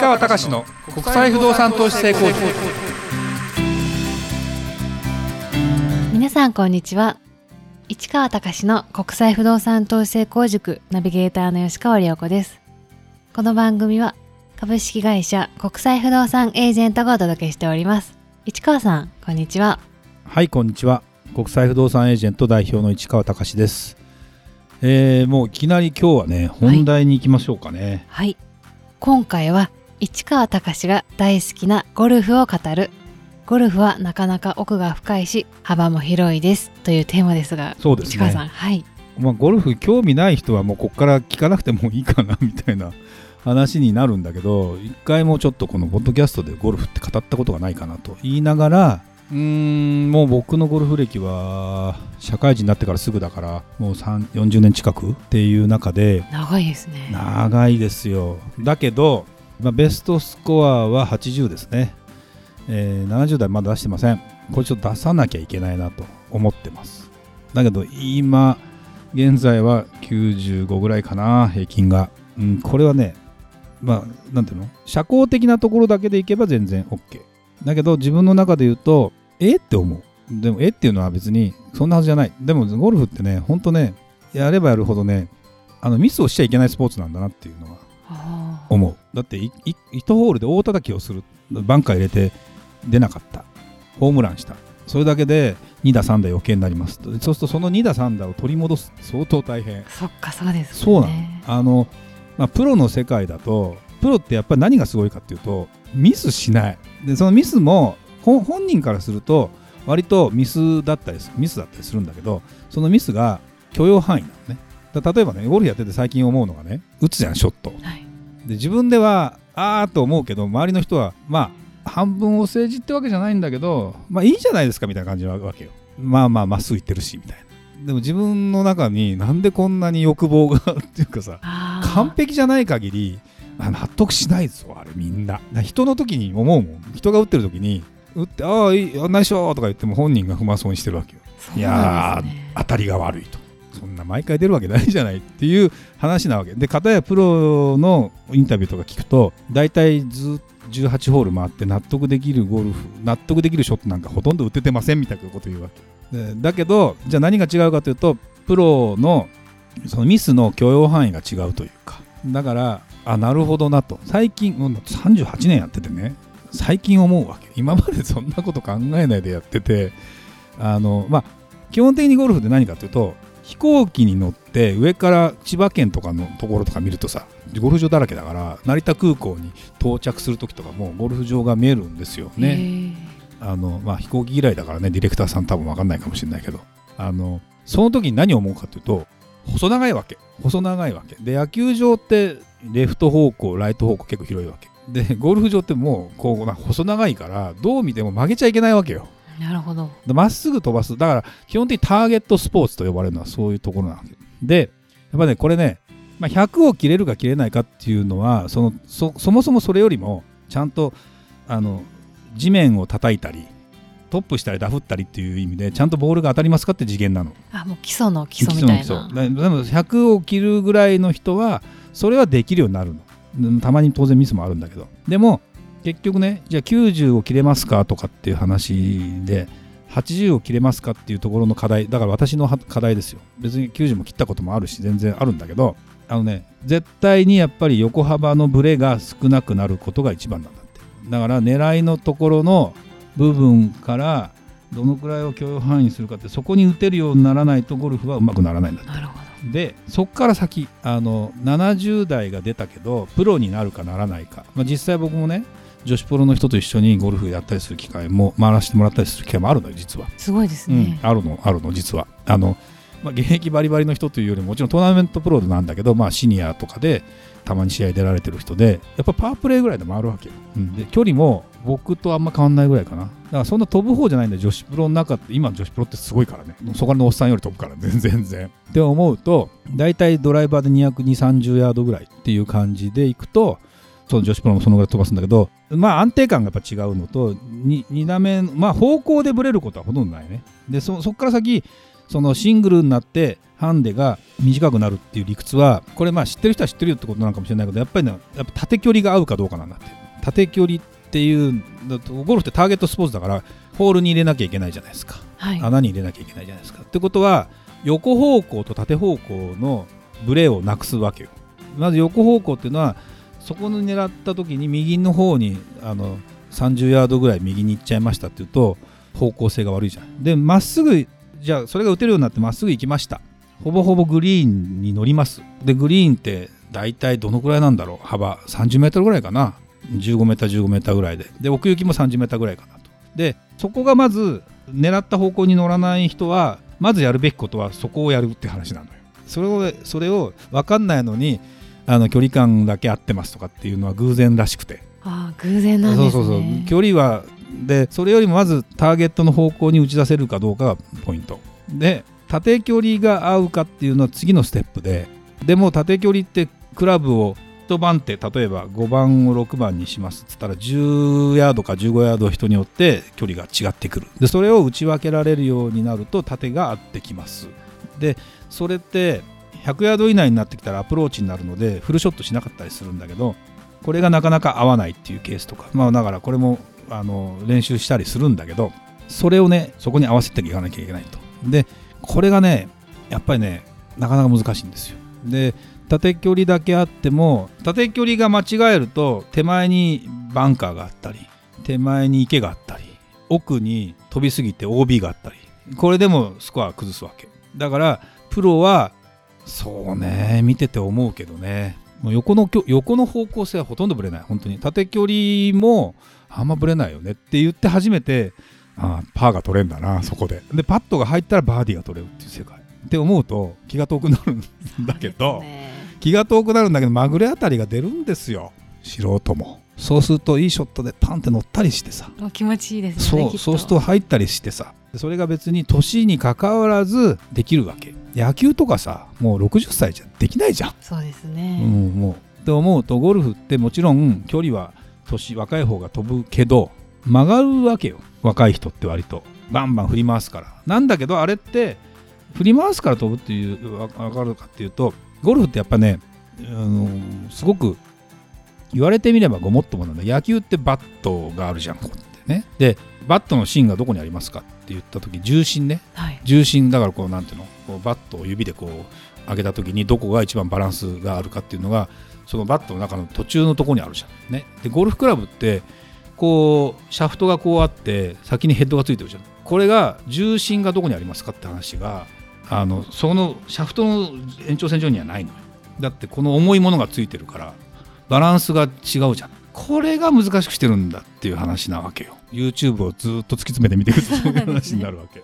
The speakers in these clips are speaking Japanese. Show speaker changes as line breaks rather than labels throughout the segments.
川隆の国際不動産投資成功塾。
皆さんこんにちは。市川隆の国際不動産投資成功塾。ナビゲーターの吉川良子です。この番組は株式会社国際不動産エージェントがお届けしております。市川さんこんにちは。
はいこんにちは。国際不動産エージェント代表の市川隆です。えー、もういきなり今日はね本題に行きましょうかね。
はい、はい、今回は市川隆が大好きなゴルフを語る。ゴルフはなかなか奥が深いし幅も広いですというテーマですが
そうですね。
市川さんはい。
まあ、ゴルフ興味ない人はもうここから聞かなくてもいいかなみたいな 話になるんだけど一回もちょっとこのポッドキャストでゴルフって語ったことがないかなと言いながらうーんもう僕のゴルフ歴は社会人になってからすぐだからもう40年近くっていう中で
長いですね。
長いですよ。だけど、まあ、ベストスコアは80ですね、えー、70代まだ出してません。これちょっと出さなきゃいけないなと思ってます。だけど今現在は95ぐらいかな平均が、うん、これはねまあなんていうの？社交的なところだけでいけば全然 OK だけど自分の中で言うとえ？って思う。でもえ？っていうのは別にそんなはずじゃない。でもゴルフってねほんとねやればやるほどねあのミスをしちゃいけないスポーツなんだなっていうのは思う。だって1ホールで大叩きをするバンカー入れて出なかった。ホームランした。それだけで2打3打余計になります。そうするとその2打3打を取り戻す。相当大変。
そっかそうです、ね、
そうなの。あの、まあ、プロの世界だとプロってやっぱり何がすごいかっていうとミスしない。でそのミスも本人からすると割とミスだったりミスだったりするんだけどそのミスが許容範囲なのね。例えばねゴルフやってて最近思うのがね打つじゃんショット、はい、で自分ではああと思うけど周りの人はまあ半分お世辞ってわけじゃないんだけどまあいいじゃないですかみたいな感じなわけよ。まあまあまっすぐ行ってるしみたいな。でも自分の中になんでこんなに欲望がっていうかさ完璧じゃない限り納得しないですよあれみんな。人の時に思うもん。人が打ってる時に打ってああいいナイスショーとか言っても本人が不満そうにしてるわけよ、ね、いや当たりが悪いとそんな毎回出るわけないじゃないっていう話なわけ。で片やプロのインタビューとか聞くと大体ずっと18ホール回って納得できるゴルフ納得できるショットなんかほとんど打ててませんみたいなこと言うわけ。だけどじゃあ何が違うかというとプロのそのミスの許容範囲が違うというか。だからあなるほどなと。最近38年やっててね。最近思うわけ。今までそんなこと考えないでやってて。あのまあ基本的にゴルフって何かというと飛行機に乗って上から千葉県とかのところとか見るとさゴルフ場だらけだから成田空港に到着する時とかもゴルフ場が見えるんですよね。あのまあ、飛行機嫌いだからねディレクターさん多分分かんないかもしれないけど。あのその時に何を思うかというと細長いわけ。細長いわけ。で野球場ってレフト方向ライト方向結構広いわけ。でゴルフ場ってもうこう細長いからどう見ても曲げちゃいけないわけよ
なるほど。
まっすぐ飛ばす。だから基本的にターゲットスポーツと呼ばれるのはそういうところなわけ。でやっぱねこれね、まあ、100を切れるか切れないかっていうのはそのそそもそもそれよりもちゃんとあの地面を叩いたりトップしたりダフったりっていう意味でちゃんとボールが当たりますかって次元なの。
あもう基礎の基礎みたいな。
でも100を切るぐらいの人はそれはできるようになるの。たまに当然ミスもあるんだけど。でも結局ねじゃあ90を切れますかとかっていう話で80を切れますかっていうところの課題だから私の課題ですよ。別に90も切ったこともあるし全然あるんだけどあのね絶対にやっぱり横幅のブレが少なくなることが一番なんだって。だから狙いのところの部分からどのくらいを許容範囲にするかってそこに打てるようにならないとゴルフはうまくならないんだって。
なるほど。
でそこから先あの70代が出たけどプロになるかならないか、まあ、実際僕もね女子プロの人と一緒にゴルフやったりする機会も回らせてもらったりする機会もあるのよ実は。
すごいですね、
うん、あるのあるの実は。あの、まあ、現役バリバリの人というよりももちろんトーナメントプロなんだけど、まあ、シニアとかでたまに試合出られてる人でやっぱパワープレーぐらいで回るわけよ、うん、で距離も僕とあんま変わんないぐらいかな。だからそんな飛ぶ方じゃないんだ女子プロの中って。今女子プロってすごいからね。そこのおっさんより飛ぶから全然 全然。って思うと大体ドライバーで22030ヤードぐらいっていう感じでいくとその女子プロもそのぐらい飛ばすんだけどまあ安定感がやっぱ違うのと 2, 2打目まあ方向でブレることはほとんどないね。でそこから先そのシングルになってハンデが短くなるっていう理屈はこれまあ知ってる人は知ってるよってことなのかもしれないけどやっぱりねやっぱ縦距離が合うかどうかなんだって。縦距離っていうゴルフってターゲットスポーツだからホールに入れなきゃいけないじゃないですか、
はい。
穴に入れなきゃいけないじゃないですか。ってことは横方向と縦方向のブレをなくすわけよ。まず横方向っていうのはそこに狙った時に右の方にあの30ヤードぐらい右に行っちゃいましたっていうと方向性が悪いじゃん。でまっすぐじゃあそれが打てるようになってまっすぐ行きました。ほぼほぼグリーンに乗ります。でグリーンって大体どのくらいなんだろう？幅30メートルぐらいかな？15メーター15メーターぐらいで。で奥行きも30メーターぐらいかなと。でそこがまず狙った方向に乗らない人はまずやるべきことはそこをやるって話なのよ。それをそれを分かんないのにあの距離感だけ合ってますとかっていうのは偶然らしくて。
ああ、偶然なんですね。
そうそうそう。距離はでそれよりもまずターゲットの方向に打ち出せるかどうかがポイント。で縦距離が合うかっていうのは次のステップででも縦距離ってクラブを1番手例えば5番を6番にしますっつったら10ヤードか15ヤード人によって距離が違ってくる。でそれを打ち分けられるようになると縦が合ってきます。でそれって100ヤード以内になってきたらアプローチになるのでフルショットしなかったりするんだけどこれがなかなか合わないっていうケースとかまあだからこれもあの練習したりするんだけどそれをねそこに合わせていかなきゃいけないと。でこれがねやっぱりねなかなか難しいんですよ。で縦距離だけあっても縦距離が間違えると手前にバンカーがあったり手前に池があったり奥に飛びすぎて OB があったりこれでもスコア崩すわけ。だからプロはそうね見てて思うけどね。もう横のきょ横の方向性はほとんどぶれない。本当に。縦距離もあんまぶれないよね。って言って初めてああパーが取れんだなそこで。でパットが入ったらバーディーが取れるっていう世界。って思うと気が遠くなるんだけど、
ね。
気が遠くなるんだけどまぐれあたりが出るんですよ。素人も。そうするといいショットでパンって乗ったりしてさ。
気持ちいいです
そ
ね。きっ
うそうすると入ったりしてさそれが別に年にかかわらずできるわけ。野球とかさもう60歳じゃできないじゃん、
そうです
う
ね。
ん、もう。って思うとゴルフってもちろん距離は年若い方が飛ぶけど曲がるわけよ。若い人って割と。バンバン振り回すから。なんだけどあれって振り回すから飛ぶっていうわ分かるかっていうとゴルフってやっぱね、あのすごく言われてみればごもっともなんだ。野球ってバットがあるじゃんこうやってね。でバットの芯がどこにありますかって言った時重心ね
はい。
重心だからこうなんていうの？こうバットを指でこう上げた時にどこが一番バランスがあるかっていうのがそのバットの中の途中のところにあるじゃん。ね、でゴルフクラブってこうシャフトがこうあって先にヘッドがついてるじゃん。これが重心がどこにありますかって話があのそのシャフトの延長線上にはないのよ。だってこの重いものがついてるからバランスが違うじゃん。これが難しくしてるんだっていう話なわけよ。YouTube をずっと突き詰めて見ていくいう話になるわけ。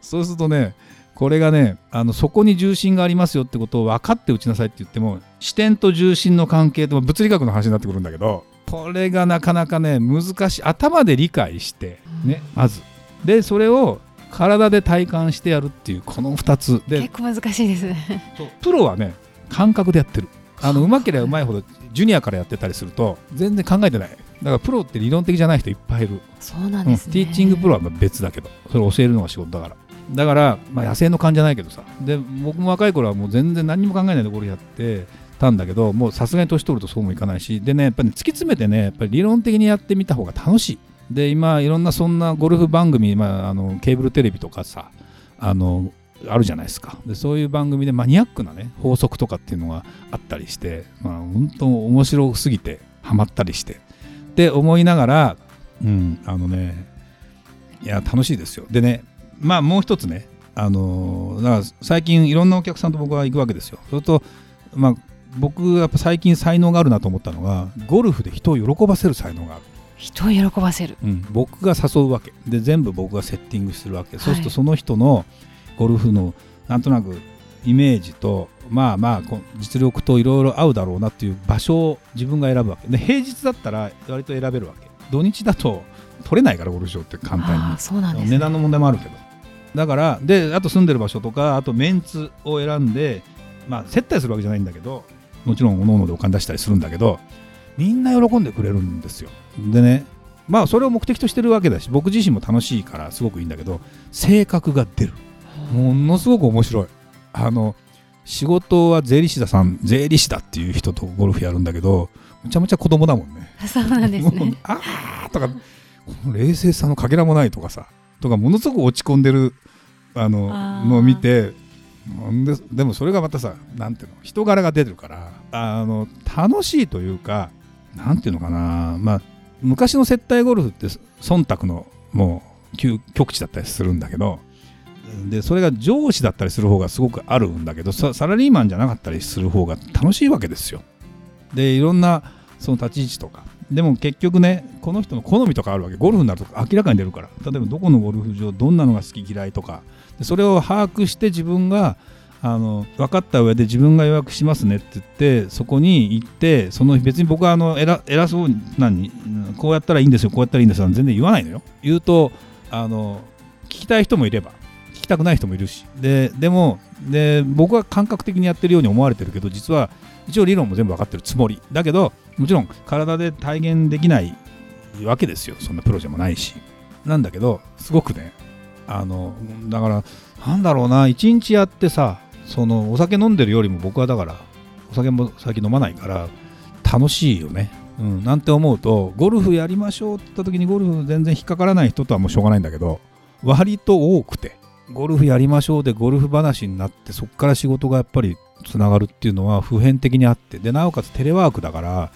そうするとねこれがねあのそこに重心がありますよってことを分かって打ちなさいって言っても視点と重心の関係と物理学の話になってくるんだけどこれがなかなかね難しい頭で理解してねまず。でそれを体で体感してやるっていうこの2つで。
結構難しいです
プロはね感覚でやってる。あのう。まければうまいほどジュニアからやってたりすると全然考えてない。だからプロって理論的じゃない人いっぱいいる。
そうなん
うん
ですね。
ティーチングプロはまあ別だけどそれを教えるのが仕事だから。だから、まあ、野生の勘じゃないけどさ。で僕も若い頃はもう全然何にも考えないでゴルフやってたんだけどもうさすがに年取るとそうもいかないし。でねやっぱり、ね、突き詰めてねやっぱり理論的にやってみた方が楽しい。で今いろんなそんなゴルフ番組、まあ、あのケーブルテレビとかさあのあるじゃないですか。でそういう番組でマニアックなね法則とかっていうのがあったりして、まあ、本当面白すぎてハマったりしてって思いながらうんあのねいや楽しいですよ。でねまあもう一つねあのだから最近いろんなお客さんと僕は行くわけですよ。それとまあ僕やっぱ最近才能があるなと思ったのがゴルフで人を喜ばせる才能がある。
人を喜ばせる。
うん、僕が誘うわけ。で全部僕がセッティングするわけ、
い
そうするとその人のゴルフのなんとなくイメージとまあまあ実力といろいろ合うだろうなっていう場所を自分が選ぶわけ。で平日だったら割と選べるわけ。土日だと取れないからゴルフ場って簡単に。
そうなんです、ね。
値段の問題もあるけど。だからであと住んでる場所とかあとメンツを選んでまあ接待するわけじゃないんだけどもちろん各々でお金出したりするんだけどみんな喜んでくれるんですよ。でねまあそれを目的としてるわけだし僕自身も楽しいからすごくいいんだけど性格が出るものすごく面白い。あの仕事は税理士ださん税理士だっていう人とゴルフやるんだけどむちゃむちゃ子供だもんね。
そうなんですね。
あーとかこの冷静さのかけらもないとかさとかものすごく落ち込んでるあののを見てででもそれがまたさなんていうの人柄が出てるからあの楽しいというかなんていうのかなまあ昔の接待ゴルフって忖度のもう究極地だったりするんだけどでそれが上司だったりする方がすごくあるんだけどサラリーマンじゃなかったりする方が楽しいわけですよ。でいろんなその立ち位置とか。でも結局ねこの人の好みとかあるわけ。ゴルフになると明らかに出るから。例えばどこのゴルフ場どんなのが好き嫌いとか。でそれを把握して自分があの分かった上で自分が予約しますねって言ってそこに行ってその別に僕はあの偉偉そうにこうやったらいいんですよこうやったらいいんですよ全然言わないのよ。言うとあの聞きたい人もいれば。きたくない人もいるし。ででもで僕は感覚的にやってるように思われてるけど実は一応理論も全部分かってるつもり。だけどもちろん体で体現できないわけですよ。そんなプロじゃもないし。なんだけどすごくね。あのだからなんだろうな。一日やってさそのお酒飲んでるよりも僕はだからお酒も最近飲まないから楽しいよね、うん、なんて思うとゴルフやりましょうって言った時にゴルフ全然引っかからない人とはもうしょうがないんだけど割と多くて。ゴルフやりましょうでゴルフ話になってそこから仕事がやっぱりつながるっていうのは普遍的にあってでなおかつテレワークだから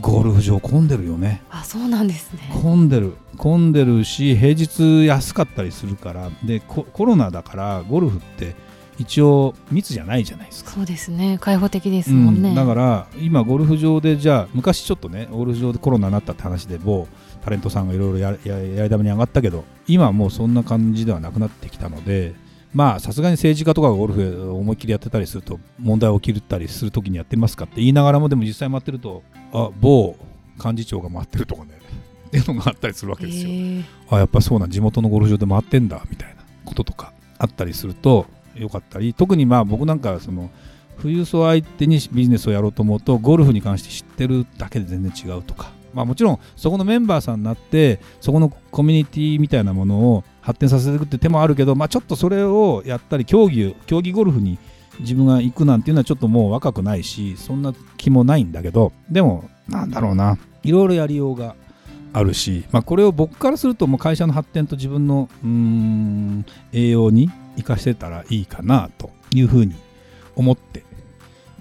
ゴルフ場混んでるよね。
あそうなんですね。
混んでる。混んでるし平日安かったりするからでココロナだからゴルフって一応密じゃないじゃないですか。
そうですね。開放的ですもんね、
うん、だから今ゴルフ場でじゃあ昔ちょっとねゴルフ場でコロナになったって話で某タレントさんがいろいろやややり玉に上がったけど今はもうそんな感じではなくなってきたのでまあさすがに政治家とかがゴルフ思いっきりやってたりすると問題起きたりするときにやってみますかって言いながらもでも実際回ってるとあ某幹事長が回ってるとかね。っていうのがあったりするわけですよ。
へー。
あやっぱそうなん地元のゴルフ場で回ってんだみたいなこととかあったりするとよかったり特にまあ僕なんかその富裕層相手にビジネスをやろうと思うとゴルフに関して知ってるだけで全然違うとかまあもちろんそこのメンバーさんになってそこのコミュニティみたいなものを発展させていくって手もあるけどまあちょっとそれをやったり競技競技ゴルフに自分が行くなんていうのはちょっともう若くないしそんな気もないんだけどでもなんだろうないろいろやりようがあるし、まあ、これを僕からするともう会社の発展と自分のうーん栄養に生かしてたらいいかなというふうに思って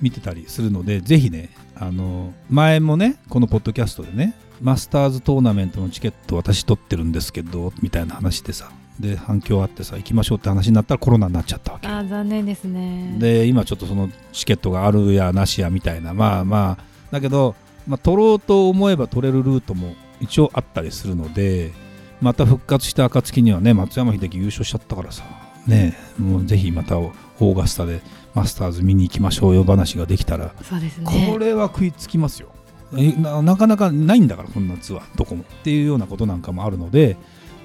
見てたりするのでぜひねあの前もねこのポッドキャストでねマスターズトーナメントのチケット私取ってるんですけどみたいな話でさで反響あってさ行きましょうって話になったらコロナになっちゃったわけ。
あー残念ですね。
で今ちょっとそのチケットがあるやなしやみたいなまあまあだけど、まあ、取ろうと思えば取れるルートも一応あったりするのでまた復活した暁にはね松山英樹優勝しちゃったからさねもうぜひまたオーガスタでマスターズ見に行きましょうよ話ができたら
そうですね。
これは食いつきますよ。えななかなかないんだからこんなツアーどこも。っていうようなことなんかもあるので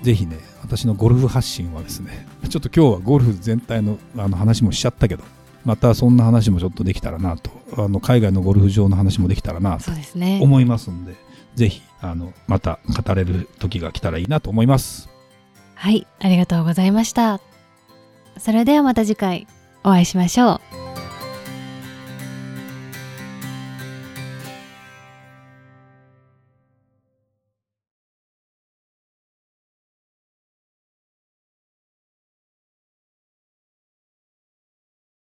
ぜひね私のゴルフ発信はですね ちょっと今日はゴルフ全体のあの話もしちゃったけどまたそんな話もちょっとできたらなとあの海外のゴルフ場の話もできたらなと思いますんでぜひあのまた語れる時が来たらいいなと思います。
はいありがとうございましたそれではまた次回お会いしましょう。